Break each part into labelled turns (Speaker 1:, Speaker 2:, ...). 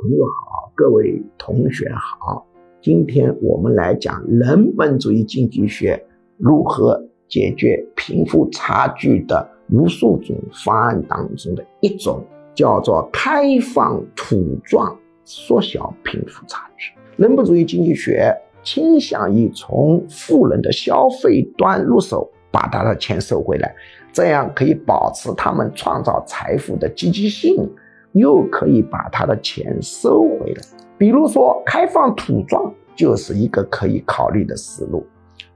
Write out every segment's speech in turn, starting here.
Speaker 1: 朋友好，各位同学好。今天我们来讲人本主义经济学如何解决贫富差距的无数种方案当中的一种，叫做开放土状，缩小贫富差距。人本主义经济学倾向于从富人的消费端入手，把他的钱收回来，这样可以保持他们创造财富的积极性。又可以把他的钱收回来，比如说开放土状就是一个可以考虑的思路。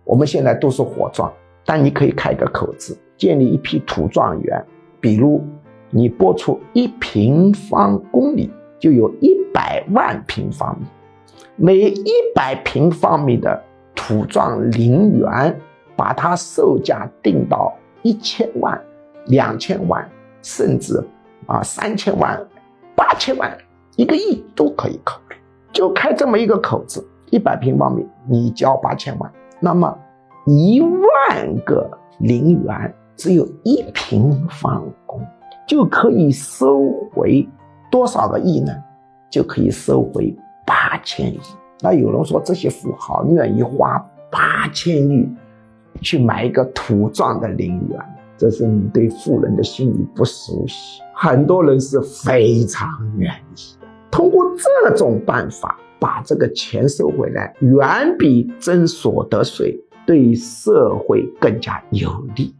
Speaker 1: 我们现在都是火葬，但你可以开个口子，建立一批土状园。比如你拨出一平方公里，就有一百万平方米，每一百平方米的土状陵园，把它售价定到一千万、两千万，甚至。啊，三千万、八千万、一个亿都可以考虑，就开这么一个口子，一百平方米你交八千万，那么一万个陵园只有一平方公，就可以收回多少个亿呢？就可以收回八千亿。那有人说这些富豪愿意花八千亿去买一个土状的陵园，这是你对富人的心理不熟悉。很多人是非常愿意的，通过这种办法把这个钱收回来，远比征所得税对社会更加有利。